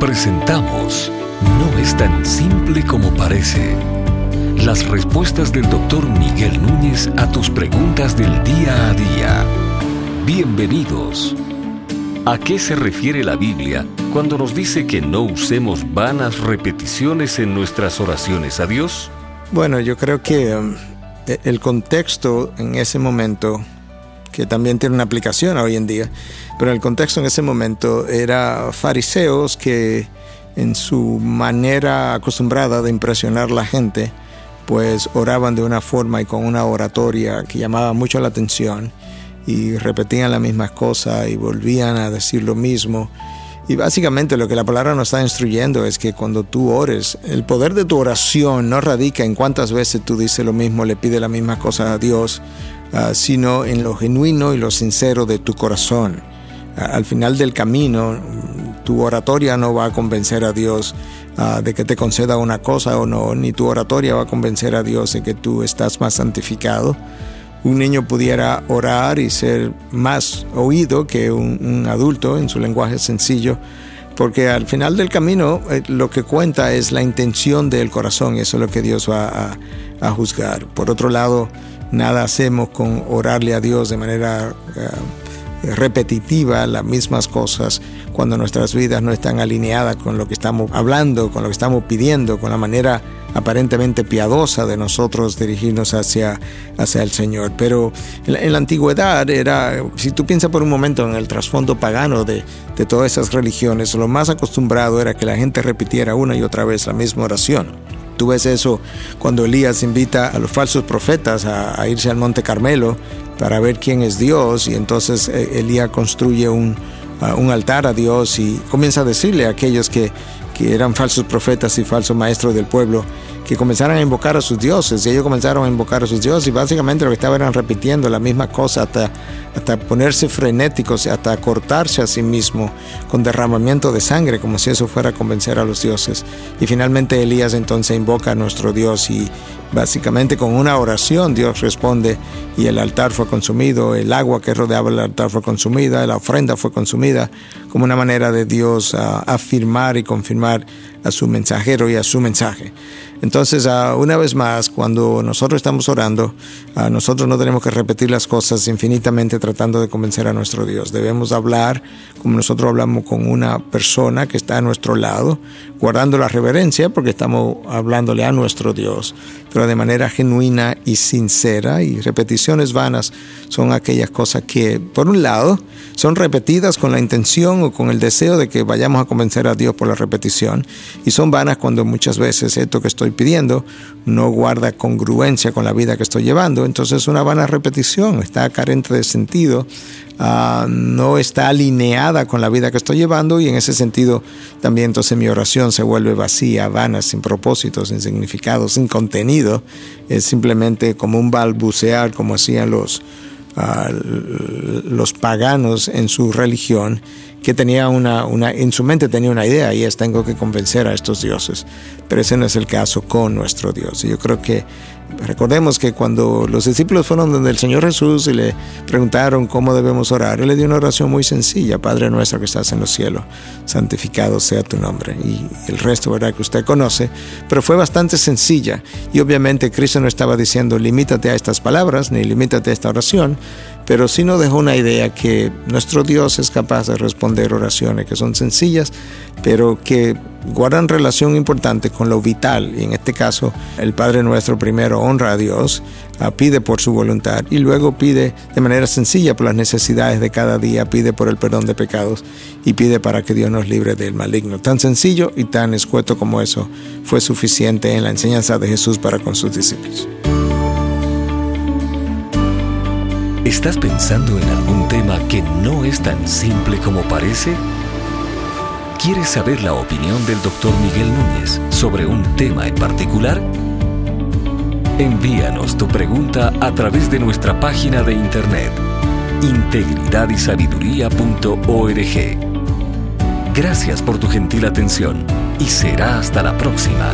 Presentamos No es tan simple como parece. Las respuestas del doctor Miguel Núñez a tus preguntas del día a día. Bienvenidos. ¿A qué se refiere la Biblia cuando nos dice que no usemos vanas repeticiones en nuestras oraciones a Dios? Bueno, yo creo que um, e, el contexto en ese momento que también tiene una aplicación hoy en día, pero el contexto en ese momento era fariseos que en su manera acostumbrada de impresionar la gente, pues oraban de una forma y con una oratoria que llamaba mucho la atención y repetían las mismas cosas y volvían a decir lo mismo. Y básicamente lo que la palabra nos está instruyendo es que cuando tú ores, el poder de tu oración no radica en cuántas veces tú dices lo mismo, le pides la misma cosa a Dios, Ah, sino en lo genuino y lo sincero de tu corazón. Ah, al final del camino, tu oratoria no va a convencer a Dios ah, de que te conceda una cosa o no, ni tu oratoria va a convencer a Dios de que tú estás más santificado. Un niño pudiera orar y ser más oído que un, adulto en su lenguaje sencillo, porque al final del camino eh, lo que cuenta es la intención del corazón eso es lo que Dios va a juzgar. Por otro lado, nada hacemos con orarle a Dios de manera eh, repetitiva las mismas cosas cuando nuestras vidas no están alineadas con lo que estamos hablando, con lo que estamos pidiendo, con la manera aparentemente piadosa de nosotros dirigirnos hacia, hacia el Señor. Pero en la, antigüedad era, si tú piensas por un momento en el trasfondo pagano de, de todas esas religiones, lo más acostumbrado era que la gente repitiera una y otra vez la misma oración. Tú ves eso cuando Elías invita a los falsos profetas a, irse al Monte Carmelo para ver quién es Dios y entonces eh, Elías construye un, un altar a Dios y comienza a decirle a aquellos que, que eran falsos profetas y falsos maestros del pueblo, que comenzaron a invocar a sus dioses. Y ellos comenzaron a invocar a sus dioses y básicamente lo que estaban eran repitiendo la misma cosa hasta, hasta ponerse frenéticos, hasta cortarse a sí mismo con derramamiento de sangre, como si eso fuera a convencer a los dioses. Y finalmente Elías entonces invoca a nuestro Dios y básicamente con una oración Dios responde y el altar fue consumido, el agua que rodeaba el altar fue consumida, la ofrenda fue consumida, como una manera de Dios afirmar y confirmar tomar a su mensajero y a su mensaje. Entonces, ah, una vez más, cuando nosotros estamos orando, ah, nosotros no tenemos que repetir las cosas infinitamente tratando de convencer a nuestro Dios. Debemos hablar como nosotros hablamos con una persona que está a nuestro lado, guardando la reverencia porque estamos hablándole a nuestro Dios, pero de manera genuina y sincera. Y repeticiones vanas son aquellas cosas que, por un lado, son repetidas con la intención o con el deseo de que vayamos a convencer a Dios por la repetición, y son vanas cuando muchas veces esto que estoy pidiendo no guarda congruencia con la vida que estoy llevando. Entonces una vana repetición está carente de sentido, ah, no está alineada con la vida que estoy llevando y en ese sentido también entonces mi oración se vuelve vacía, vana, sin propósito, sin significado, sin contenido. Es simplemente como un balbucear como hacían los los paganos en su religión que tenía una, una, en su mente tenía una idea y es tengo que convencer a estos dioses. Pero ese no es el caso con nuestro Dios. Y yo creo que recordemos que cuando los discípulos fueron donde el Señor Jesús y le preguntaron cómo debemos orar, Él le dio una oración muy sencilla, Padre nuestro que estás en los cielos, santificado sea tu nombre. Y el resto, ¿verdad? Que usted conoce, pero fue bastante sencilla. Y obviamente Cristo no estaba diciendo limítate a estas palabras, ni limítate a esta oración, pero sí nos dejó una idea que nuestro Dios es capaz de responder oraciones que son sencillas, pero que guardan relación importante con lo vital. Y en este caso, el Padre nuestro primero honra a Dios, pide por su voluntad y luego pide de manera sencilla por las necesidades de cada día, pide por el perdón de pecados y pide para que Dios nos libre del maligno. Tan sencillo y tan escueto como eso fue suficiente en la enseñanza de Jesús para con sus discípulos. ¿Estás pensando en algún tema que no es tan simple como parece? ¿Quieres saber la opinión del doctor Miguel Núñez sobre un tema en particular? Envíanos tu pregunta a través de nuestra página de internet integridadysabiduría.org. Gracias por tu gentil atención y será hasta la próxima.